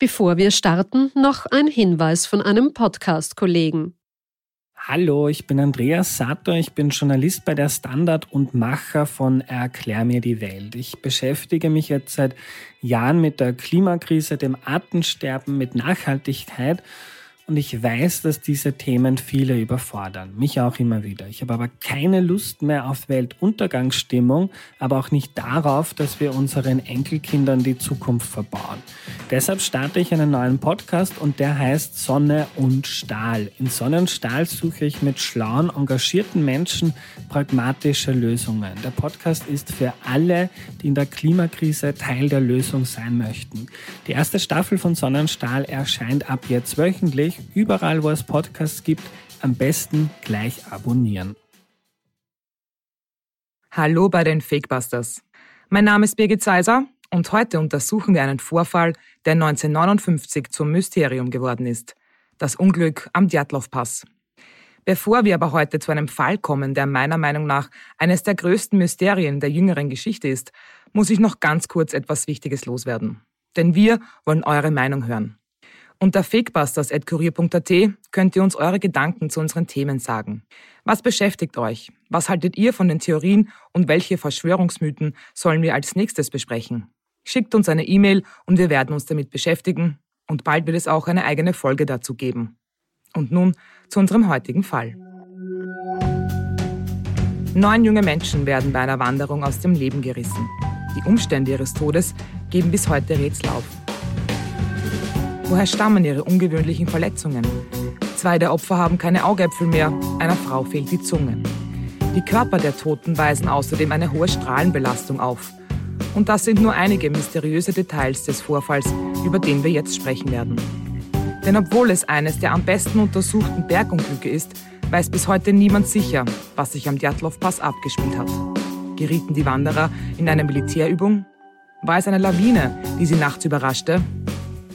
Bevor wir starten, noch ein Hinweis von einem Podcast-Kollegen. Hallo, ich bin Andreas Sator, ich bin Journalist bei der Standard und Macher von Erklär mir die Welt. Ich beschäftige mich jetzt seit Jahren mit der Klimakrise, dem Artensterben, mit Nachhaltigkeit und ich weiß, dass diese Themen viele überfordern, mich auch immer wieder. Ich habe aber keine Lust mehr auf Weltuntergangsstimmung, aber auch nicht darauf, dass wir unseren Enkelkindern die Zukunft verbauen. Deshalb starte ich einen neuen Podcast und der heißt Sonne und Stahl. In Sonne und Stahl suche ich mit schlauen, engagierten Menschen pragmatische Lösungen. Der Podcast ist für alle, die in der Klimakrise Teil der Lösung sein möchten. Die erste Staffel von Sonne und Stahl erscheint ab jetzt wöchentlich überall, wo es Podcasts gibt, am besten gleich abonnieren. Hallo bei den Fakebusters. Mein Name ist Birgit Seiser und heute untersuchen wir einen Vorfall, der 1959 zum Mysterium geworden ist. Das Unglück am Djatlov-Pass. Bevor wir aber heute zu einem Fall kommen, der meiner Meinung nach eines der größten Mysterien der jüngeren Geschichte ist, muss ich noch ganz kurz etwas Wichtiges loswerden. Denn wir wollen eure Meinung hören. Unter fakebusters.kurier.at könnt ihr uns eure Gedanken zu unseren Themen sagen. Was beschäftigt euch? Was haltet ihr von den Theorien und welche Verschwörungsmythen sollen wir als nächstes besprechen? Schickt uns eine E-Mail und wir werden uns damit beschäftigen und bald wird es auch eine eigene Folge dazu geben. Und nun zu unserem heutigen Fall. Neun junge Menschen werden bei einer Wanderung aus dem Leben gerissen. Die Umstände ihres Todes geben bis heute Rätsel auf. Woher stammen ihre ungewöhnlichen Verletzungen? Zwei der Opfer haben keine Augäpfel mehr, einer Frau fehlt die Zunge. Die Körper der Toten weisen außerdem eine hohe Strahlenbelastung auf. Und das sind nur einige mysteriöse Details des Vorfalls, über den wir jetzt sprechen werden. Denn obwohl es eines der am besten untersuchten Bergunglücke ist, weiß bis heute niemand sicher, was sich am Djatlov-Pass abgespielt hat. Gerieten die Wanderer in eine Militärübung? War es eine Lawine, die sie nachts überraschte?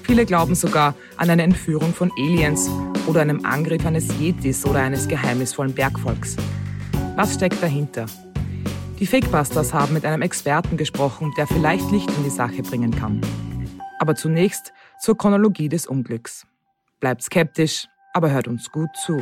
Viele glauben sogar an eine Entführung von Aliens oder einem Angriff eines Yetis oder eines geheimnisvollen Bergvolks. Was steckt dahinter? Die Fakebusters haben mit einem Experten gesprochen, der vielleicht Licht in die Sache bringen kann. Aber zunächst zur Chronologie des Unglücks. Bleibt skeptisch, aber hört uns gut zu.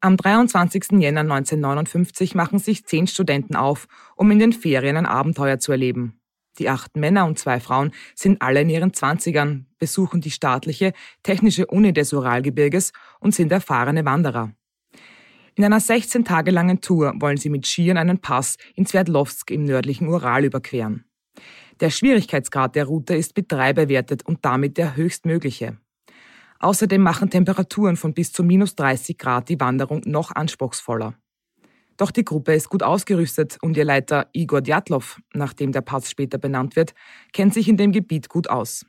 Am 23. Jänner 1959 machen sich zehn Studenten auf, um in den Ferien ein Abenteuer zu erleben. Die acht Männer und zwei Frauen sind alle in ihren Zwanzigern, besuchen die staatliche Technische Uni des Uralgebirges und sind erfahrene Wanderer. In einer 16 Tage langen Tour wollen sie mit Skiern einen Pass in Sverdlovsk im nördlichen Ural überqueren. Der Schwierigkeitsgrad der Route ist mit und damit der höchstmögliche. Außerdem machen Temperaturen von bis zu minus 30 Grad die Wanderung noch anspruchsvoller. Doch die Gruppe ist gut ausgerüstet und ihr Leiter Igor Djatlov, nach dem der Pass später benannt wird, kennt sich in dem Gebiet gut aus.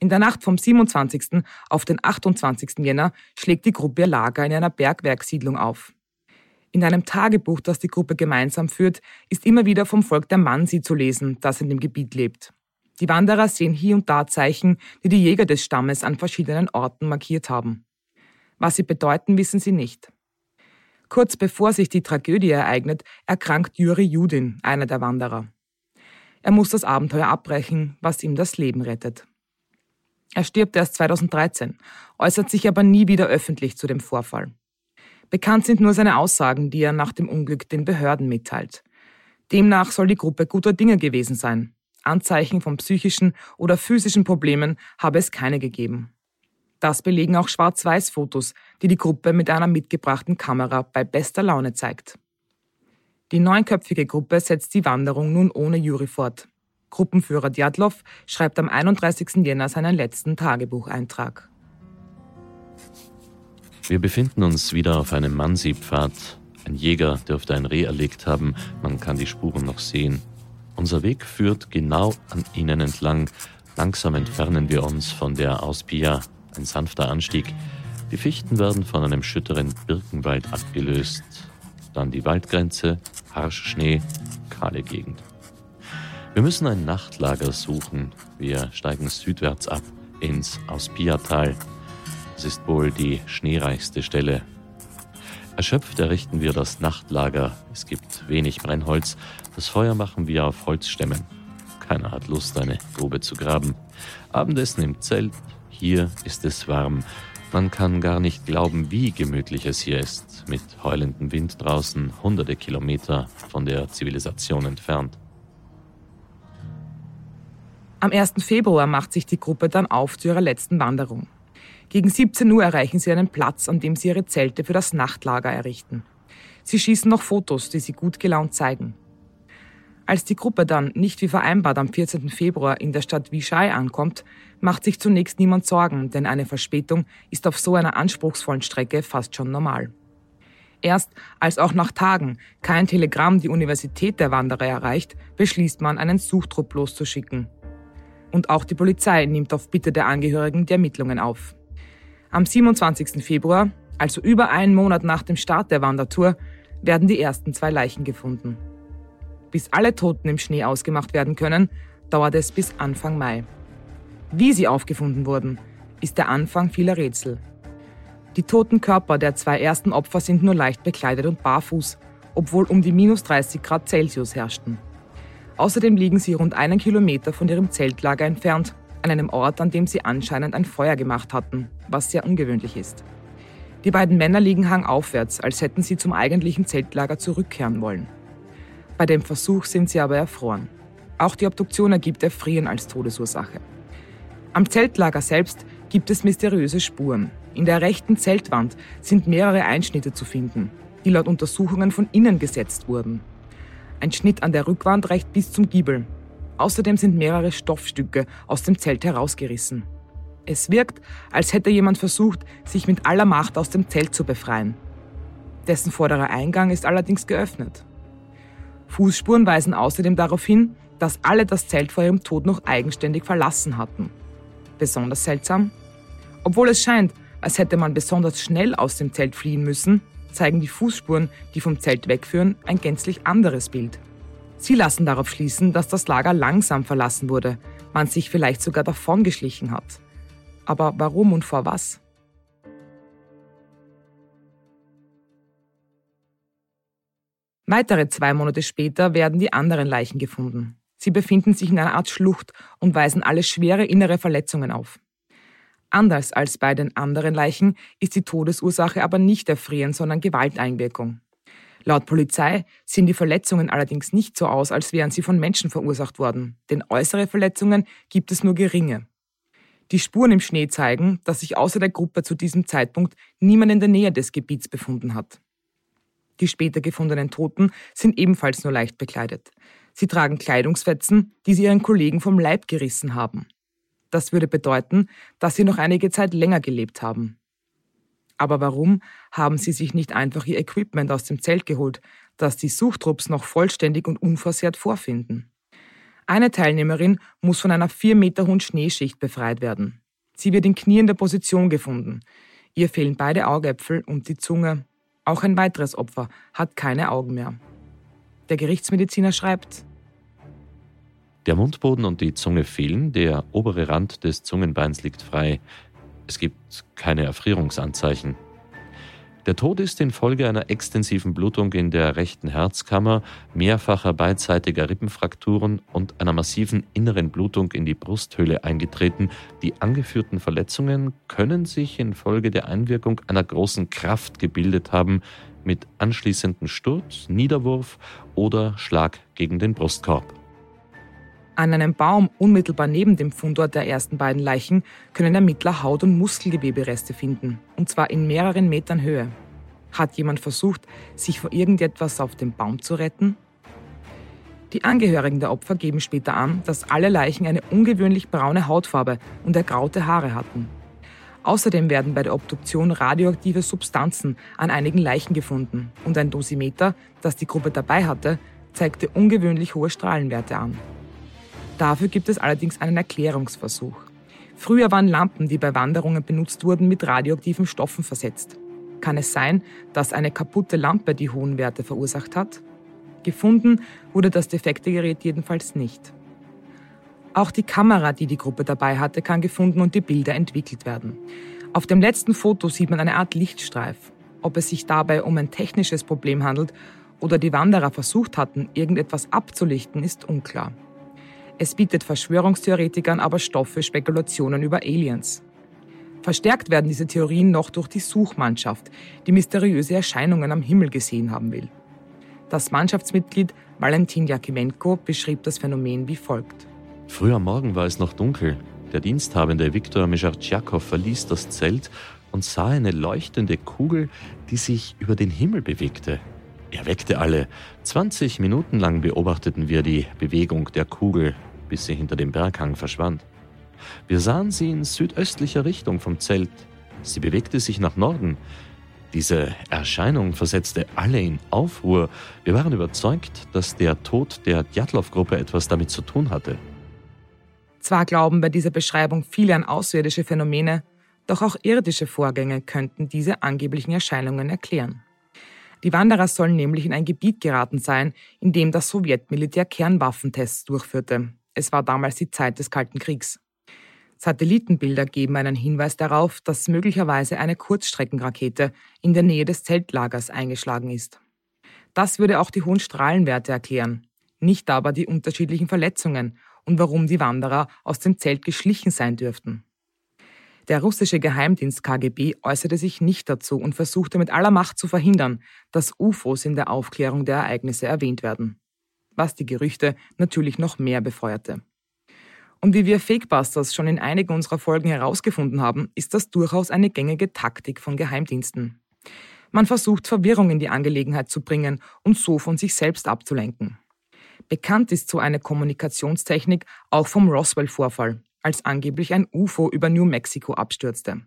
In der Nacht vom 27. auf den 28. Jänner schlägt die Gruppe ihr Lager in einer Bergwerkssiedlung auf. In einem Tagebuch, das die Gruppe gemeinsam führt, ist immer wieder vom Volk der Mansi zu lesen, das in dem Gebiet lebt. Die Wanderer sehen hier und da Zeichen, die die Jäger des Stammes an verschiedenen Orten markiert haben. Was sie bedeuten, wissen sie nicht. Kurz bevor sich die Tragödie ereignet, erkrankt Juri Judin, einer der Wanderer. Er muss das Abenteuer abbrechen, was ihm das Leben rettet. Er stirbt erst 2013, äußert sich aber nie wieder öffentlich zu dem Vorfall. Bekannt sind nur seine Aussagen, die er nach dem Unglück den Behörden mitteilt. Demnach soll die Gruppe guter Dinge gewesen sein. Anzeichen von psychischen oder physischen Problemen habe es keine gegeben. Das belegen auch Schwarz-Weiß-Fotos, die die Gruppe mit einer mitgebrachten Kamera bei bester Laune zeigt. Die neunköpfige Gruppe setzt die Wanderung nun ohne Jury fort. Gruppenführer Djatlov schreibt am 31. Jänner seinen letzten Tagebucheintrag. Wir befinden uns wieder auf einem Mansi-Pfad, Ein Jäger dürfte ein Reh erlegt haben, man kann die Spuren noch sehen. Unser Weg führt genau an ihnen entlang. Langsam entfernen wir uns von der Auspia, ein sanfter Anstieg. Die Fichten werden von einem schütteren Birkenwald abgelöst. Dann die Waldgrenze, Harschschnee, kahle Gegend. Wir müssen ein Nachtlager suchen. Wir steigen südwärts ab ins Auspia-Tal. Es ist wohl die schneereichste Stelle Erschöpft errichten wir das Nachtlager. Es gibt wenig Brennholz. Das Feuer machen wir auf Holzstämmen. Keiner hat Lust, eine Grube zu graben. Abendessen im Zelt. Hier ist es warm. Man kann gar nicht glauben, wie gemütlich es hier ist, mit heulendem Wind draußen, hunderte Kilometer von der Zivilisation entfernt. Am 1. Februar macht sich die Gruppe dann auf zu ihrer letzten Wanderung. Gegen 17 Uhr erreichen sie einen Platz, an dem sie ihre Zelte für das Nachtlager errichten. Sie schießen noch Fotos, die sie gut gelaunt zeigen. Als die Gruppe dann, nicht wie vereinbart, am 14. Februar in der Stadt Vichai ankommt, macht sich zunächst niemand Sorgen, denn eine Verspätung ist auf so einer anspruchsvollen Strecke fast schon normal. Erst als auch nach Tagen kein Telegramm die Universität der Wanderer erreicht, beschließt man, einen Suchtrupp loszuschicken. Und auch die Polizei nimmt auf Bitte der Angehörigen die Ermittlungen auf. Am 27. Februar, also über einen Monat nach dem Start der Wandertour, werden die ersten zwei Leichen gefunden. Bis alle Toten im Schnee ausgemacht werden können, dauert es bis Anfang Mai. Wie sie aufgefunden wurden, ist der Anfang vieler Rätsel. Die toten Körper der zwei ersten Opfer sind nur leicht bekleidet und barfuß, obwohl um die minus 30 Grad Celsius herrschten. Außerdem liegen sie rund einen Kilometer von ihrem Zeltlager entfernt an einem Ort, an dem sie anscheinend ein Feuer gemacht hatten, was sehr ungewöhnlich ist. Die beiden Männer liegen hangaufwärts, als hätten sie zum eigentlichen Zeltlager zurückkehren wollen. Bei dem Versuch sind sie aber erfroren. Auch die Obduktion ergibt Erfrieren als Todesursache. Am Zeltlager selbst gibt es mysteriöse Spuren. In der rechten Zeltwand sind mehrere Einschnitte zu finden, die laut Untersuchungen von innen gesetzt wurden. Ein Schnitt an der Rückwand reicht bis zum Giebel, Außerdem sind mehrere Stoffstücke aus dem Zelt herausgerissen. Es wirkt, als hätte jemand versucht, sich mit aller Macht aus dem Zelt zu befreien. Dessen vorderer Eingang ist allerdings geöffnet. Fußspuren weisen außerdem darauf hin, dass alle das Zelt vor ihrem Tod noch eigenständig verlassen hatten. Besonders seltsam? Obwohl es scheint, als hätte man besonders schnell aus dem Zelt fliehen müssen, zeigen die Fußspuren, die vom Zelt wegführen, ein gänzlich anderes Bild. Sie lassen darauf schließen, dass das Lager langsam verlassen wurde, man sich vielleicht sogar davongeschlichen hat. Aber warum und vor was? Weitere zwei Monate später werden die anderen Leichen gefunden. Sie befinden sich in einer Art Schlucht und weisen alle schwere innere Verletzungen auf. Anders als bei den anderen Leichen ist die Todesursache aber nicht Erfrieren, sondern Gewalteinwirkung. Laut Polizei sehen die Verletzungen allerdings nicht so aus, als wären sie von Menschen verursacht worden, denn äußere Verletzungen gibt es nur geringe. Die Spuren im Schnee zeigen, dass sich außer der Gruppe zu diesem Zeitpunkt niemand in der Nähe des Gebiets befunden hat. Die später gefundenen Toten sind ebenfalls nur leicht bekleidet. Sie tragen Kleidungsfetzen, die sie ihren Kollegen vom Leib gerissen haben. Das würde bedeuten, dass sie noch einige Zeit länger gelebt haben. Aber warum haben sie sich nicht einfach ihr Equipment aus dem Zelt geholt, das die Suchtrupps noch vollständig und unversehrt vorfinden? Eine Teilnehmerin muss von einer vier Meter hohen Schneeschicht befreit werden. Sie wird in kniender Position gefunden. Ihr fehlen beide Augäpfel und die Zunge. Auch ein weiteres Opfer hat keine Augen mehr. Der Gerichtsmediziner schreibt, der Mundboden und die Zunge fehlen, der obere Rand des Zungenbeins liegt frei. Es gibt keine Erfrierungsanzeichen. Der Tod ist infolge einer extensiven Blutung in der rechten Herzkammer, mehrfacher beidseitiger Rippenfrakturen und einer massiven inneren Blutung in die Brusthöhle eingetreten. Die angeführten Verletzungen können sich infolge der Einwirkung einer großen Kraft gebildet haben, mit anschließendem Sturz, Niederwurf oder Schlag gegen den Brustkorb. An einem Baum unmittelbar neben dem Fundort der ersten beiden Leichen können Ermittler Haut- und Muskelgewebereste finden, und zwar in mehreren Metern Höhe. Hat jemand versucht, sich vor irgendetwas auf dem Baum zu retten? Die Angehörigen der Opfer geben später an, dass alle Leichen eine ungewöhnlich braune Hautfarbe und ergraute Haare hatten. Außerdem werden bei der Obduktion radioaktive Substanzen an einigen Leichen gefunden und ein Dosimeter, das die Gruppe dabei hatte, zeigte ungewöhnlich hohe Strahlenwerte an. Dafür gibt es allerdings einen Erklärungsversuch. Früher waren Lampen, die bei Wanderungen benutzt wurden, mit radioaktiven Stoffen versetzt. Kann es sein, dass eine kaputte Lampe die hohen Werte verursacht hat? Gefunden wurde das defekte Gerät jedenfalls nicht. Auch die Kamera, die die Gruppe dabei hatte, kann gefunden und die Bilder entwickelt werden. Auf dem letzten Foto sieht man eine Art Lichtstreif. Ob es sich dabei um ein technisches Problem handelt oder die Wanderer versucht hatten, irgendetwas abzulichten, ist unklar. Es bietet Verschwörungstheoretikern aber Stoff für Spekulationen über Aliens. Verstärkt werden diese Theorien noch durch die Suchmannschaft, die mysteriöse Erscheinungen am Himmel gesehen haben will. Das Mannschaftsmitglied Valentin Jakimenko beschrieb das Phänomen wie folgt. Früh am Morgen war es noch dunkel. Der Diensthabende Viktor Michartschjakow verließ das Zelt und sah eine leuchtende Kugel, die sich über den Himmel bewegte. Er weckte alle. 20 Minuten lang beobachteten wir die Bewegung der Kugel, bis sie hinter dem Berghang verschwand. Wir sahen sie in südöstlicher Richtung vom Zelt. Sie bewegte sich nach Norden. Diese Erscheinung versetzte alle in Aufruhr. Wir waren überzeugt, dass der Tod der Djatlov-Gruppe etwas damit zu tun hatte. Zwar glauben bei dieser Beschreibung viele an außerirdische Phänomene, doch auch irdische Vorgänge könnten diese angeblichen Erscheinungen erklären. Die Wanderer sollen nämlich in ein Gebiet geraten sein, in dem das Sowjetmilitär Kernwaffentests durchführte. Es war damals die Zeit des Kalten Kriegs. Satellitenbilder geben einen Hinweis darauf, dass möglicherweise eine Kurzstreckenrakete in der Nähe des Zeltlagers eingeschlagen ist. Das würde auch die hohen Strahlenwerte erklären, nicht aber die unterschiedlichen Verletzungen und warum die Wanderer aus dem Zelt geschlichen sein dürften. Der russische Geheimdienst KGB äußerte sich nicht dazu und versuchte mit aller Macht zu verhindern, dass UFOs in der Aufklärung der Ereignisse erwähnt werden, was die Gerüchte natürlich noch mehr befeuerte. Und wie wir Fakebusters schon in einigen unserer Folgen herausgefunden haben, ist das durchaus eine gängige Taktik von Geheimdiensten. Man versucht Verwirrung in die Angelegenheit zu bringen und so von sich selbst abzulenken. Bekannt ist so eine Kommunikationstechnik auch vom Roswell-Vorfall, als angeblich ein UFO über New Mexico abstürzte.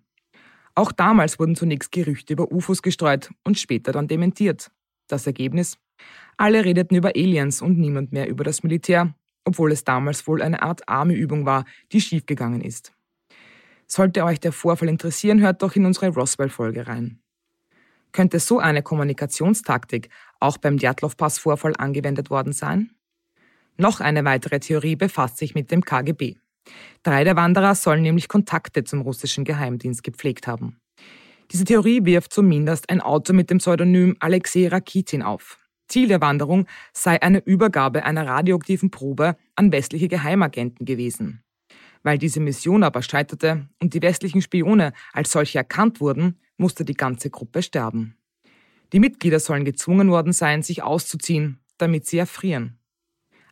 Auch damals wurden zunächst Gerüchte über UFOs gestreut und später dann dementiert. Das Ergebnis? Alle redeten über Aliens und niemand mehr über das Militär, obwohl es damals wohl eine Art Army-Übung war, die schiefgegangen ist. Sollte euch der Vorfall interessieren, hört doch in unsere Roswell-Folge rein. Könnte so eine Kommunikationstaktik auch beim Djatlov-Pass-Vorfall angewendet worden sein? Noch eine weitere Theorie befasst sich mit dem KGB. Drei der Wanderer sollen nämlich Kontakte zum russischen Geheimdienst gepflegt haben. Diese Theorie wirft zumindest ein Auto mit dem Pseudonym Alexei Rakitin auf. Ziel der Wanderung sei eine Übergabe einer radioaktiven Probe an westliche Geheimagenten gewesen. Weil diese Mission aber scheiterte und die westlichen Spione als solche erkannt wurden, musste die ganze Gruppe sterben. Die Mitglieder sollen gezwungen worden sein, sich auszuziehen, damit sie erfrieren.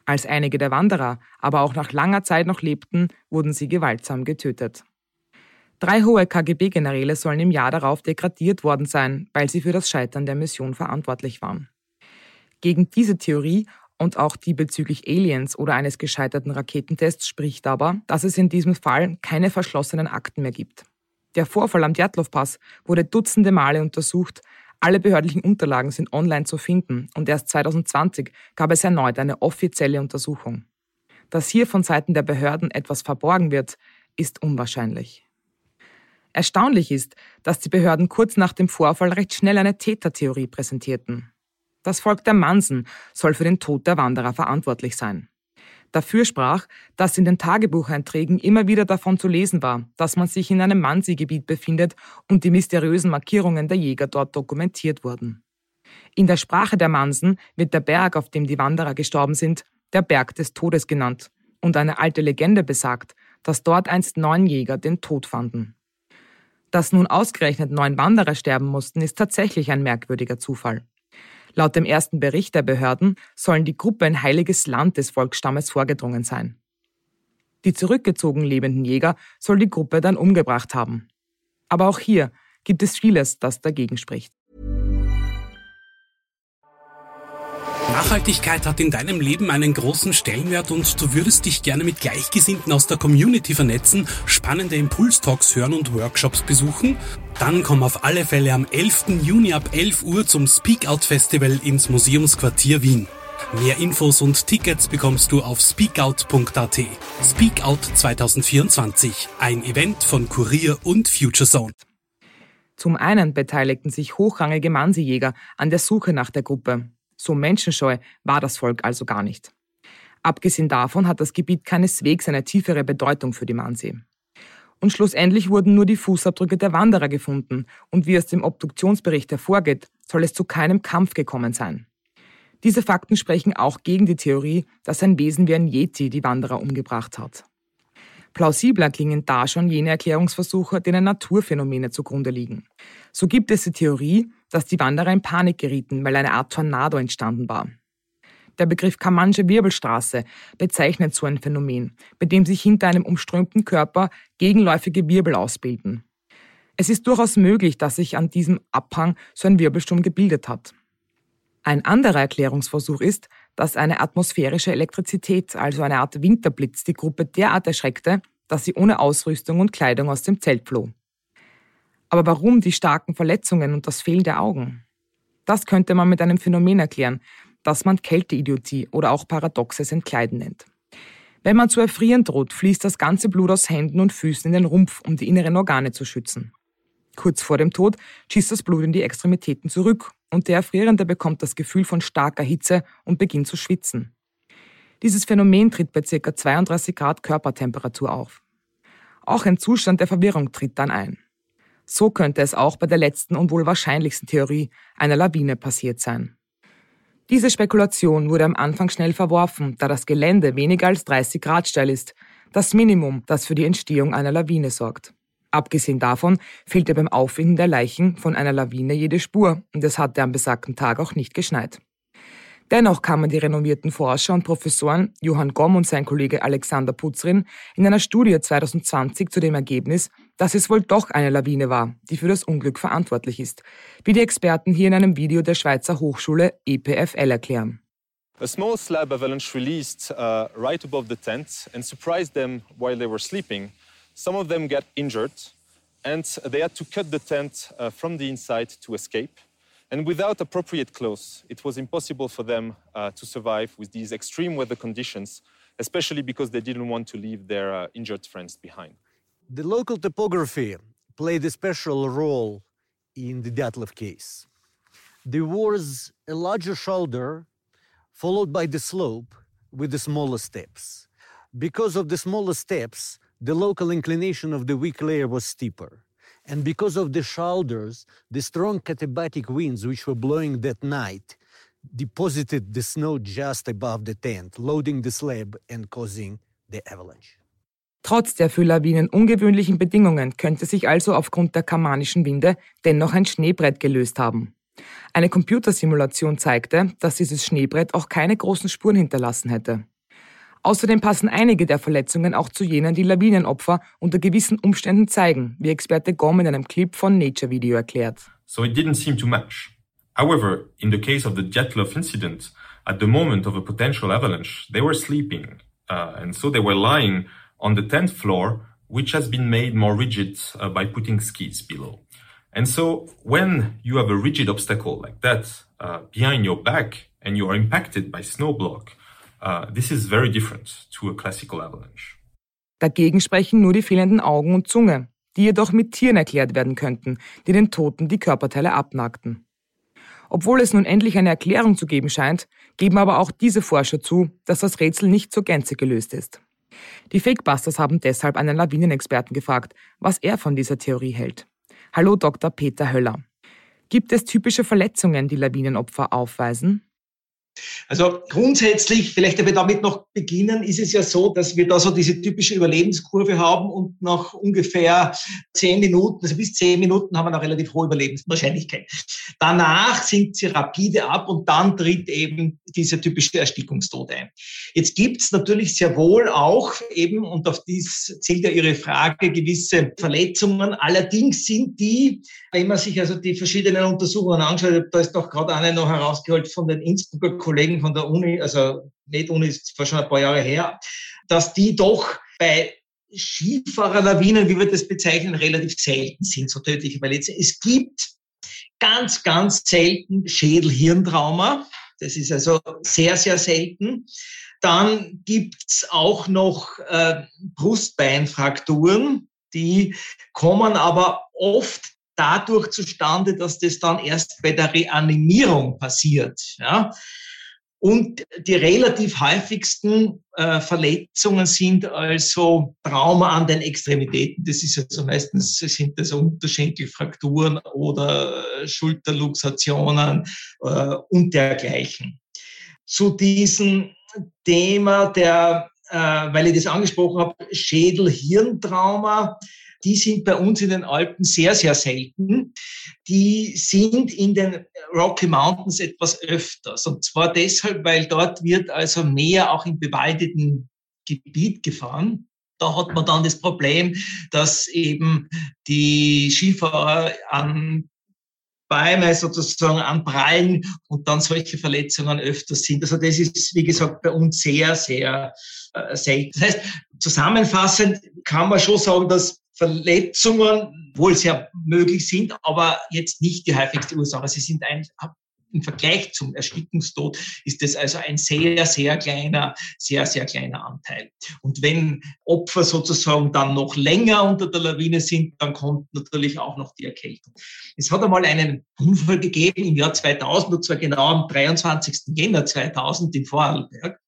Als einige der Wanderer aber auch nach langer Zeit noch lebten, wurden sie gewaltsam getötet. Drei hohe KGB-Generäle sollen im Jahr darauf degradiert worden sein, weil sie für das Scheitern der Mission verantwortlich waren. Gegen diese Theorie und auch die bezüglich Aliens oder eines gescheiterten Raketentests spricht aber, dass es in diesem Fall keine verschlossenen Akten mehr gibt. Der Vorfall am Djatlov-Pass wurde dutzende Male untersucht, alle behördlichen Unterlagen sind online zu finden und erst 2020 gab es erneut eine offizielle Untersuchung. Dass hier von Seiten der Behörden etwas verborgen wird, ist unwahrscheinlich. Erstaunlich ist, dass die Behörden kurz nach dem Vorfall recht schnell eine Tätertheorie präsentierten. Das Volk der Mansen soll für den Tod der Wanderer verantwortlich sein dafür sprach, dass in den Tagebucheinträgen immer wieder davon zu lesen war, dass man sich in einem Mansi-Gebiet befindet und die mysteriösen Markierungen der Jäger dort dokumentiert wurden. In der Sprache der Mansen wird der Berg, auf dem die Wanderer gestorben sind, der Berg des Todes genannt, und eine alte Legende besagt, dass dort einst neun Jäger den Tod fanden. Dass nun ausgerechnet neun Wanderer sterben mussten, ist tatsächlich ein merkwürdiger Zufall. Laut dem ersten Bericht der Behörden sollen die Gruppe in heiliges Land des Volksstammes vorgedrungen sein. Die zurückgezogen lebenden Jäger soll die Gruppe dann umgebracht haben. Aber auch hier gibt es vieles, das dagegen spricht. Nachhaltigkeit hat in deinem Leben einen großen Stellenwert und du würdest dich gerne mit Gleichgesinnten aus der Community vernetzen, spannende Impulstalks hören und Workshops besuchen? Dann komm auf alle Fälle am 11. Juni ab 11 Uhr zum Speak Out Festival ins Museumsquartier Wien. Mehr Infos und Tickets bekommst du auf speakout.at. Speakout 2024, ein Event von Kurier und FutureZone. Zum einen beteiligten sich hochrangige Mansejäger an der Suche nach der Gruppe. So menschenscheu war das Volk also gar nicht. Abgesehen davon hat das Gebiet keineswegs eine tiefere Bedeutung für die Mansee. Und schlussendlich wurden nur die Fußabdrücke der Wanderer gefunden und wie aus dem Obduktionsbericht hervorgeht, soll es zu keinem Kampf gekommen sein. Diese Fakten sprechen auch gegen die Theorie, dass ein Wesen wie ein Yeti die Wanderer umgebracht hat. Plausibler klingen da schon jene Erklärungsversuche, denen Naturphänomene zugrunde liegen. So gibt es die Theorie, dass die Wanderer in Panik gerieten, weil eine Art Tornado entstanden war. Der Begriff Kamansche Wirbelstraße bezeichnet so ein Phänomen, bei dem sich hinter einem umströmten Körper gegenläufige Wirbel ausbilden. Es ist durchaus möglich, dass sich an diesem Abhang so ein Wirbelsturm gebildet hat. Ein anderer Erklärungsversuch ist, dass eine atmosphärische Elektrizität, also eine Art Winterblitz, die Gruppe derart erschreckte, dass sie ohne Ausrüstung und Kleidung aus dem Zelt floh. Aber warum die starken Verletzungen und das Fehlen der Augen? Das könnte man mit einem Phänomen erklären, das man Kälteidiotie oder auch paradoxes Entkleiden nennt. Wenn man zu erfrieren droht, fließt das ganze Blut aus Händen und Füßen in den Rumpf, um die inneren Organe zu schützen. Kurz vor dem Tod schießt das Blut in die Extremitäten zurück und der Erfrierende bekommt das Gefühl von starker Hitze und beginnt zu schwitzen. Dieses Phänomen tritt bei ca. 32 Grad Körpertemperatur auf. Auch ein Zustand der Verwirrung tritt dann ein. So könnte es auch bei der letzten und wohl wahrscheinlichsten Theorie, einer Lawine, passiert sein. Diese Spekulation wurde am Anfang schnell verworfen, da das Gelände weniger als 30 Grad steil ist, das Minimum, das für die Entstehung einer Lawine sorgt. Abgesehen davon fehlte beim Auffinden der Leichen von einer Lawine jede Spur und es hatte am besagten Tag auch nicht geschneit. Dennoch kamen die renommierten Forscher und Professoren Johann Gomm und sein Kollege Alexander Putzrin in einer Studie 2020 zu dem Ergebnis, dass es wohl doch eine Lawine war, die für das Unglück verantwortlich ist, wie die Experten hier in einem Video der Schweizer Hochschule EPFL erklären. A small slab avalanche released uh, right above the tent and surprised them while they were sleeping. Some of them got injured, and they had to cut the tent uh, from the inside to escape. And without appropriate clothes, it was impossible for them uh, to survive with these extreme weather conditions, especially because they didn't want to leave their uh, injured friends behind. The local topography played a special role in the Dyatlov case. There was a larger shoulder followed by the slope with the smaller steps. Because of the smaller steps, the local inclination of the weak layer was steeper. And because of the shoulders, the strong katabatic winds which were blowing that night deposited the snow just above the tent, loading the slab and causing the avalanche. Trotz der für Lawinen ungewöhnlichen Bedingungen könnte sich also aufgrund der kamanischen Winde dennoch ein Schneebrett gelöst haben. Eine Computersimulation zeigte, dass dieses Schneebrett auch keine großen Spuren hinterlassen hätte. Außerdem passen einige der Verletzungen auch zu jenen, die Lawinenopfer unter gewissen Umständen zeigen, wie Experte Gom in einem Clip von Nature Video erklärt. So it didn't seem to match. However, in the case of the Jetlov incident, at the moment of a potential avalanche, they were sleeping, uh, and so they were lying on the tent floor, which has been made more rigid uh, by putting skis below. And so when you have a rigid obstacle like that uh, behind your back and you are impacted by snow block, Uh, this is very different to a classical avalanche. Dagegen sprechen nur die fehlenden Augen und Zunge, die jedoch mit Tieren erklärt werden könnten, die den Toten die Körperteile abnagten. Obwohl es nun endlich eine Erklärung zu geben scheint, geben aber auch diese Forscher zu, dass das Rätsel nicht zur Gänze gelöst ist. Die Fakebusters haben deshalb einen Lawinenexperten gefragt, was er von dieser Theorie hält. Hallo Dr. Peter Höller. Gibt es typische Verletzungen, die Lawinenopfer aufweisen? Also grundsätzlich, vielleicht aber damit noch beginnen, ist es ja so, dass wir da so diese typische Überlebenskurve haben und nach ungefähr zehn Minuten, also bis zehn Minuten haben wir eine relativ hohe Überlebenswahrscheinlichkeit. Danach sinkt sie rapide ab und dann tritt eben dieser typische Erstickungstod ein. Jetzt gibt's natürlich sehr wohl auch eben, und auf dies zielt ja Ihre Frage, gewisse Verletzungen. Allerdings sind die, wenn man sich also die verschiedenen Untersuchungen anschaut, da ist doch gerade eine noch herausgeholt von den Innsbrucker Kollegen von der Uni, also nicht Uni, ist schon ein paar Jahre her, dass die doch bei Skifahrerlawinen, wie wir das bezeichnen, relativ selten sind, so tödliche Verletzungen. Es gibt ganz, ganz selten Schädel-Hirntrauma. Das ist also sehr, sehr selten. Dann gibt's auch noch äh, Brustbeinfrakturen, die kommen aber oft dadurch zustande, dass das dann erst bei der Reanimierung passiert. Ja? Und die relativ häufigsten äh, Verletzungen sind also Trauma an den Extremitäten. Das ist also meistens sind das Unterschenkelfrakturen oder Schulterluxationen äh, und dergleichen. Zu diesem Thema der, äh, weil ich das angesprochen habe, Schädel-Hirntrauma, die sind bei uns in den Alpen sehr, sehr selten. Die sind in den Rocky Mountains etwas öfters. Und zwar deshalb, weil dort wird also mehr auch im bewaldeten Gebiet gefahren. Da hat man dann das Problem, dass eben die Skifahrer an Bäume sozusagen anprallen und dann solche Verletzungen öfters sind. Also das ist, wie gesagt, bei uns sehr, sehr äh, selten. Das heißt, zusammenfassend kann man schon sagen, dass Verletzungen wohl sehr möglich sind, aber jetzt nicht die häufigste Ursache. Sie sind ein, im Vergleich zum Erstickungstod ist das also ein sehr, sehr kleiner, sehr, sehr kleiner Anteil. Und wenn Opfer sozusagen dann noch länger unter der Lawine sind, dann kommt natürlich auch noch die Erkältung. Es hat einmal einen Unfall gegeben im Jahr 2000, und zwar genau am 23. Jänner 2000 in Vorarlberg.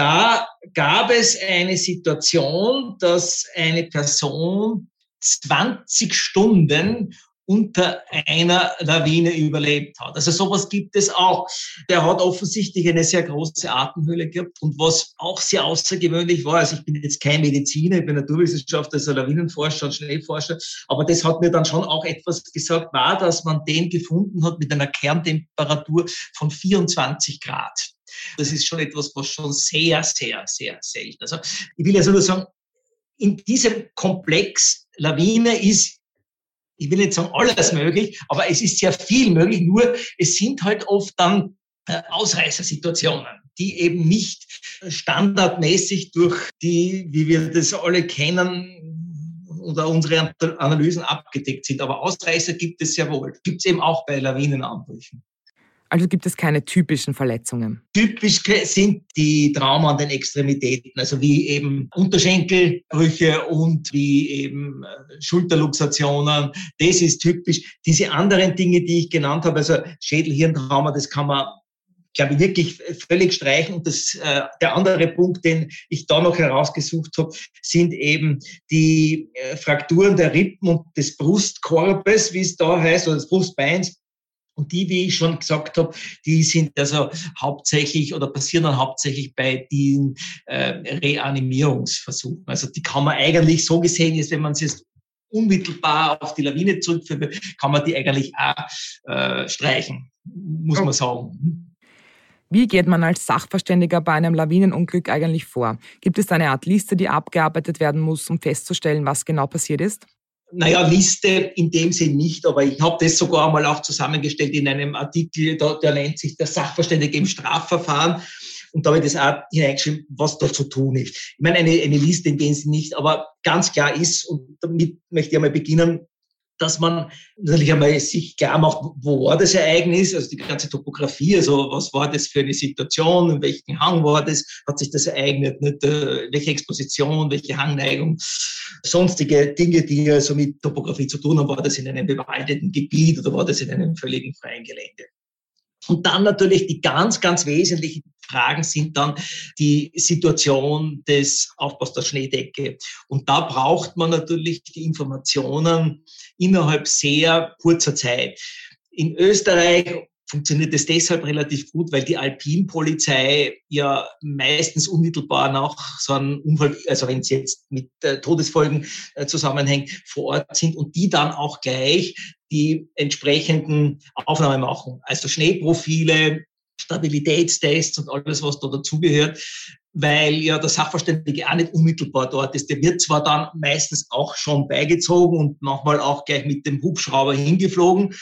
Da gab es eine Situation, dass eine Person 20 Stunden unter einer Lawine überlebt hat. Also sowas gibt es auch. Der hat offensichtlich eine sehr große Atemhöhle gehabt und was auch sehr außergewöhnlich war, also ich bin jetzt kein Mediziner, ich bin Naturwissenschaftler, also Lawinenforscher und Schneeforscher, aber das hat mir dann schon auch etwas gesagt, war, dass man den gefunden hat mit einer Kerntemperatur von 24 Grad. Das ist schon etwas, was schon sehr, sehr, sehr selten. Also ich will also nur sagen, in diesem Komplex Lawine ist ich will nicht sagen alles möglich, aber es ist sehr viel möglich, nur es sind halt oft dann äh, Ausreißersituationen, die eben nicht standardmäßig durch die, wie wir das alle kennen, oder unsere Analysen abgedeckt sind. Aber Ausreißer gibt es sehr wohl. Gibt es eben auch bei Lawinenanbrüchen. Also gibt es keine typischen Verletzungen? Typisch sind die Trauma an den Extremitäten, also wie eben Unterschenkelbrüche und wie eben äh, Schulterluxationen. Das ist typisch. Diese anderen Dinge, die ich genannt habe, also Schädelhirntrauma, das kann man glaube ich, wirklich völlig streichen. Und das, äh, der andere Punkt, den ich da noch herausgesucht habe, sind eben die äh, Frakturen der Rippen und des Brustkorbes, wie es da heißt, oder des Brustbeins. Und die, wie ich schon gesagt habe, die sind also hauptsächlich oder passieren dann hauptsächlich bei den äh, Reanimierungsversuchen. Also die kann man eigentlich so gesehen, ist, wenn man es jetzt unmittelbar auf die Lawine zurückführen will, kann man die eigentlich auch äh, streichen, muss man sagen. Wie geht man als Sachverständiger bei einem Lawinenunglück eigentlich vor? Gibt es eine Art Liste, die abgearbeitet werden muss, um festzustellen, was genau passiert ist? Naja, Liste in dem Sinn nicht, aber ich habe das sogar einmal auch zusammengestellt in einem Artikel, der, der nennt sich der Sachverständige im Strafverfahren. Und da habe ich das auch hineingeschrieben, was da zu tun ist. Ich meine, eine, eine Liste in dem Sinn nicht, aber ganz klar ist, und damit möchte ich einmal beginnen, dass man natürlich einmal sich klar macht, wo war das Ereignis, also die ganze Topografie, also was war das für eine Situation, in welchem Hang war das, hat sich das ereignet, nicht, äh, welche Exposition, welche Hangneigung, sonstige Dinge, die also mit Topografie zu tun haben, war das in einem bewaldeten Gebiet oder war das in einem völligen freien Gelände. Und dann natürlich die ganz, ganz wesentlichen Fragen sind dann die Situation des Aufbaus der Schneedecke. Und da braucht man natürlich die Informationen innerhalb sehr kurzer Zeit. In Österreich funktioniert es deshalb relativ gut, weil die Alpinpolizei ja meistens unmittelbar nach so einem Unfall, also wenn es jetzt mit äh, Todesfolgen äh, zusammenhängt, vor Ort sind und die dann auch gleich die entsprechenden Aufnahmen machen. Also Schneeprofile, Stabilitätstests und alles, was da dazugehört. Weil ja der Sachverständige auch nicht unmittelbar dort ist. Der wird zwar dann meistens auch schon beigezogen und manchmal auch gleich mit dem Hubschrauber hingeflogen,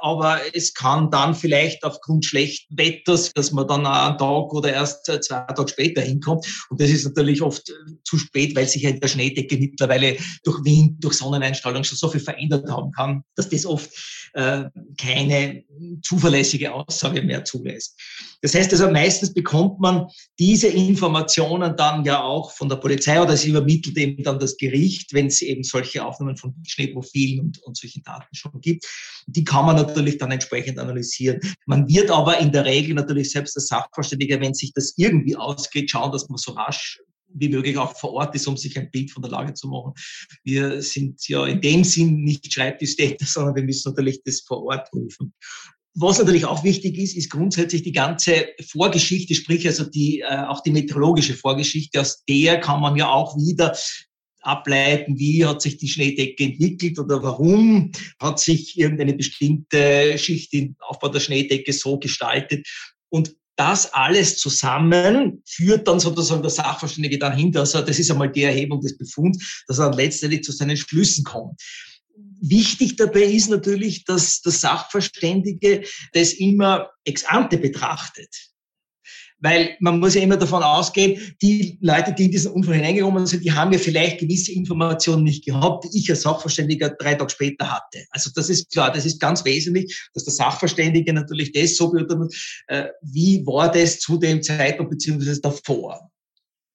aber es kann dann vielleicht aufgrund schlechten Wetters, dass man dann einen Tag oder erst zwei Tage später hinkommt. Und das ist natürlich oft zu spät, weil sich ja in der Schneedecke mittlerweile durch Wind, durch Sonneneinstrahlung schon so viel verändert haben kann, dass das oft äh, keine zuverlässige Aussage mehr zulässt. Das heißt also, meistens bekommt man diese Informationen dann ja auch von der Polizei oder sie übermittelt eben dann das Gericht, wenn es eben solche Aufnahmen von Schneeprofilen und, und solchen Daten schon gibt. Die kann man natürlich dann entsprechend analysieren. Man wird aber in der Regel natürlich selbst als Sachverständiger, wenn sich das irgendwie ausgeht, schauen, dass man so rasch wie möglich auch vor Ort ist, um sich ein Bild von der Lage zu machen. Wir sind ja in dem Sinn nicht Schreibtischtäter, sondern wir müssen natürlich das vor Ort prüfen. Was natürlich auch wichtig ist, ist grundsätzlich die ganze Vorgeschichte, sprich also die, äh, auch die meteorologische Vorgeschichte. Aus der kann man ja auch wieder ableiten, wie hat sich die Schneedecke entwickelt oder warum hat sich irgendeine bestimmte Schicht im Aufbau der Schneedecke so gestaltet. Und das alles zusammen führt dann sozusagen der Sachverständige dahinter. Also das ist einmal die Erhebung des Befunds, dass er dann letztendlich zu seinen Schlüssen kommt. Wichtig dabei ist natürlich, dass der Sachverständige das immer ex ante betrachtet. Weil man muss ja immer davon ausgehen, die Leute, die in diesen Unfall hineingekommen sind, die haben ja vielleicht gewisse Informationen nicht gehabt, die ich als Sachverständiger drei Tage später hatte. Also das ist klar, das ist ganz wesentlich, dass der Sachverständige natürlich das so beurteilt, äh, wie war das zu dem Zeitpunkt beziehungsweise davor.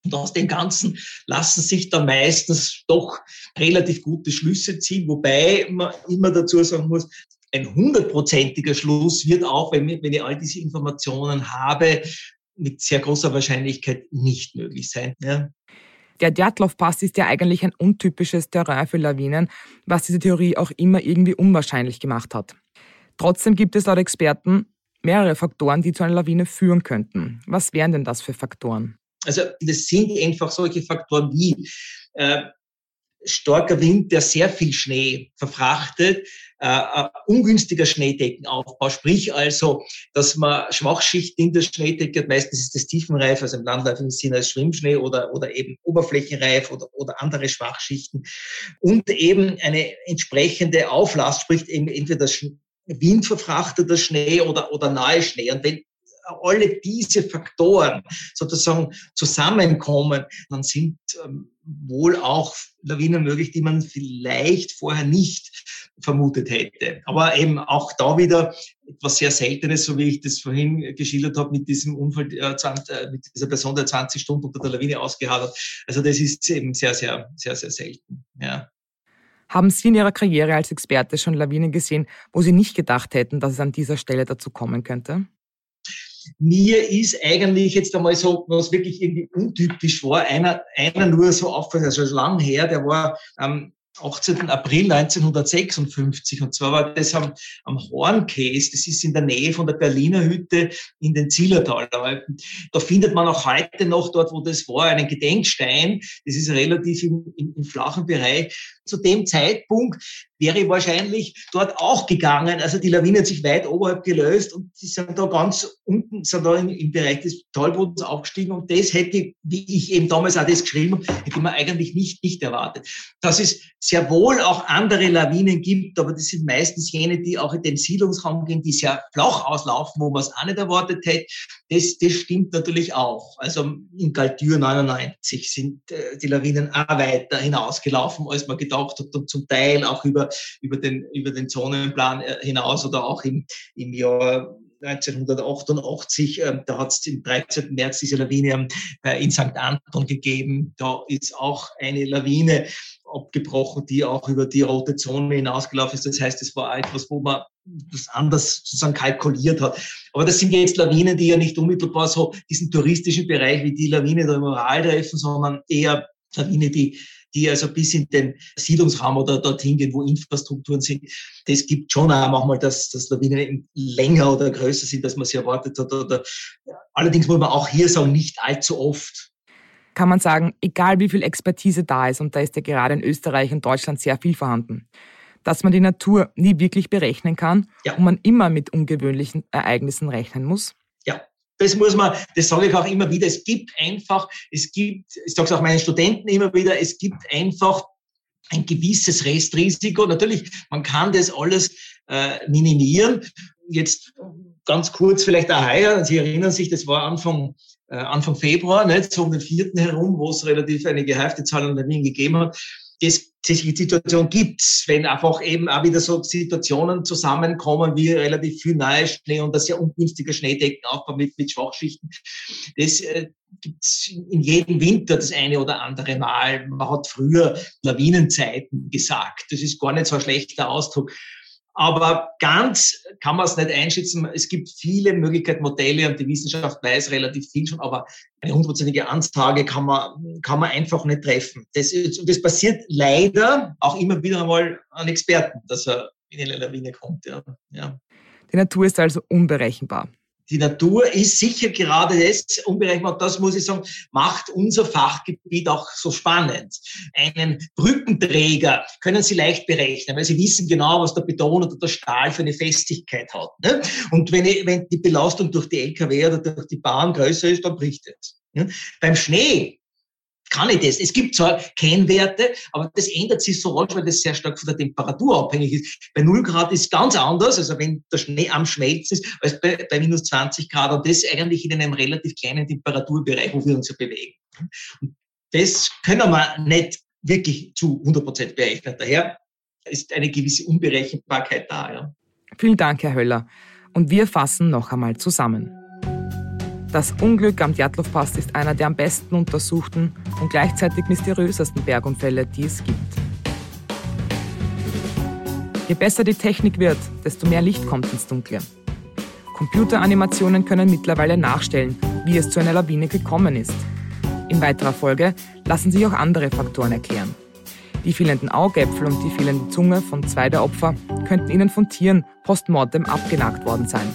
Und aus dem Ganzen lassen sich dann meistens doch relativ gute Schlüsse ziehen, wobei man immer dazu sagen muss, ein hundertprozentiger Schluss wird auch, wenn, wenn ich all diese Informationen habe, mit sehr großer Wahrscheinlichkeit nicht möglich sein. Ja. Der Djatlov-Pass ist ja eigentlich ein untypisches Terrain für Lawinen, was diese Theorie auch immer irgendwie unwahrscheinlich gemacht hat. Trotzdem gibt es laut Experten mehrere Faktoren, die zu einer Lawine führen könnten. Was wären denn das für Faktoren? Also das sind einfach solche Faktoren wie äh, starker Wind, der sehr viel Schnee verfrachtet, äh, ungünstiger Schneedeckenaufbau, sprich also, dass man Schwachschichten in der Schneedecke hat, meistens ist das Tiefenreif, also im landläufigen Sinne als Schwimmschnee oder, oder eben Oberflächenreif oder, oder andere Schwachschichten. Und eben eine entsprechende Auflast, sprich eben entweder windverfrachteter Schnee oder, oder nahe Schnee. Und wenn alle diese Faktoren sozusagen zusammenkommen, dann sind ähm, wohl auch Lawinen möglich, die man vielleicht vorher nicht vermutet hätte. Aber eben auch da wieder etwas sehr Seltenes, so wie ich das vorhin geschildert habe, mit diesem Unfall, äh, äh mit dieser Person, der 20 Stunden unter der Lawine ausgeharrt hat. Also das ist eben sehr, sehr, sehr, sehr selten. Ja. Haben Sie in Ihrer Karriere als Experte schon Lawinen gesehen, wo Sie nicht gedacht hätten, dass es an dieser Stelle dazu kommen könnte? Mir ist eigentlich jetzt einmal so, was wirklich irgendwie untypisch war, einer, einer nur so aufgefallen, also lang her, der war am 18. April 1956. Und zwar war das am, am Hornkäse. Das ist in der Nähe von der Berliner Hütte in den Zillertalalpen. Da findet man auch heute noch dort, wo das war, einen Gedenkstein. Das ist relativ im, im, im flachen Bereich. Zu dem Zeitpunkt wäre wahrscheinlich dort auch gegangen. Also die Lawine hat sich weit oberhalb gelöst und sie sind da ganz unten, sind da im, im Bereich des Talbodens aufgestiegen und das hätte, wie ich eben damals auch das geschrieben habe, hätte man eigentlich nicht, nicht erwartet. Dass es sehr wohl auch andere Lawinen gibt, aber das sind meistens jene, die auch in den Siedlungsraum gehen, die sehr flach auslaufen, wo man es auch nicht erwartet hätte. Das, das stimmt natürlich auch. Also in Galtür 99 sind äh, die Lawinen auch weiter hinausgelaufen, als man gedacht hat und zum Teil auch über über, den, über den Zonenplan äh, hinaus oder auch im, im Jahr 1988, äh, da hat es im 13. März diese Lawine äh, in St. Anton gegeben. Da ist auch eine Lawine abgebrochen, die auch über die rote Zone hinausgelaufen ist. Das heißt, es war etwas, wo man das anders sozusagen kalkuliert hat. Aber das sind jetzt Lawinen, die ja nicht unmittelbar so diesen touristischen Bereich wie die Lawine der Moral treffen, sondern eher Lawine, die die also bis in den Siedlungsraum oder dorthin gehen, wo Infrastrukturen sind. Das gibt schon auch manchmal, dass, dass Lawinen länger oder größer sind, als man sie erwartet hat. Oder, allerdings muss man auch hier sagen, nicht allzu oft. Kann man sagen, egal wie viel Expertise da ist, und da ist ja gerade in Österreich und Deutschland sehr viel vorhanden, dass man die Natur nie wirklich berechnen kann ja. und man immer mit ungewöhnlichen Ereignissen rechnen muss? Ja, das muss man, das sage ich auch immer wieder, es gibt einfach, es gibt, ich sage es auch meinen Studenten immer wieder, es gibt einfach ein gewisses Restrisiko. Natürlich, man kann das alles äh, minimieren. Jetzt ganz kurz vielleicht auch heuer, Sie erinnern sich, das war Anfang, äh, Anfang Februar, nicht, so um den vierten herum, wo es relativ eine gehäufte Zahl an Terminen gegeben hat das, die Situation gibt, wenn einfach eben auch wieder so Situationen zusammenkommen, wie relativ viel nahe Schnee und das sehr ungünstiger Schneedeckenaufbau mit, mit Schwachschichten. Das äh, gibt's in jedem Winter das eine oder andere Mal. Man hat früher Lawinenzeiten gesagt. Das ist gar nicht so ein schlechter Ausdruck. Aber ganz kann man es nicht einschätzen. Es gibt viele Möglichkeiten, Modelle und die Wissenschaft weiß relativ viel schon, aber eine hundertprozentige Ansage kann man, kann man einfach nicht treffen. Das, und das passiert leider auch immer wieder einmal an Experten, dass er in eine Lawine kommt. Ja. Ja. Die Natur ist also unberechenbar die Natur ist sicher gerade das unberechenbar. Das muss ich sagen, macht unser Fachgebiet auch so spannend. Einen Brückenträger können Sie leicht berechnen, weil Sie wissen genau, was der Beton oder der Stahl für eine Festigkeit hat. Ne? Und wenn, ich, wenn die Belastung durch die LKW oder durch die Bahn größer ist, dann bricht es. Ne? Beim Schnee kann ich das? Es gibt zwar Kennwerte, aber das ändert sich so rasch, weil das sehr stark von der Temperatur abhängig ist. Bei 0 Grad ist ganz anders, also wenn der Schnee am Schmelzen ist, als bei, bei minus 20 Grad. Und das eigentlich in einem relativ kleinen Temperaturbereich, wo wir uns ja bewegen. Und das können wir nicht wirklich zu 100 Prozent berechnen. Daher ist eine gewisse Unberechenbarkeit da. Ja. Vielen Dank, Herr Höller. Und wir fassen noch einmal zusammen. Das Unglück am Djatlov-Pass ist einer der am besten untersuchten und gleichzeitig mysteriösesten Bergunfälle, die es gibt. Je besser die Technik wird, desto mehr Licht kommt ins Dunkle. Computeranimationen können mittlerweile nachstellen, wie es zu einer Lawine gekommen ist. In weiterer Folge lassen sich auch andere Faktoren erklären. Die fehlenden Augäpfel und die fehlende Zunge von zwei der Opfer könnten ihnen von Tieren postmortem abgenagt worden sein.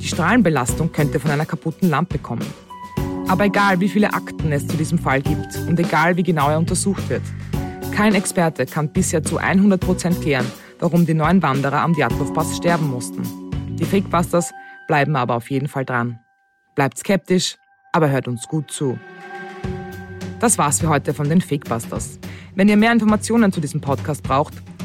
Die Strahlenbelastung könnte von einer kaputten Lampe kommen. Aber egal, wie viele Akten es zu diesem Fall gibt und egal, wie genau er untersucht wird, kein Experte kann bisher zu 100% klären, warum die neun Wanderer am Djatlov-Pass sterben mussten. Die Fakebusters bleiben aber auf jeden Fall dran. Bleibt skeptisch, aber hört uns gut zu. Das war's für heute von den Fakebusters. Wenn ihr mehr Informationen zu diesem Podcast braucht,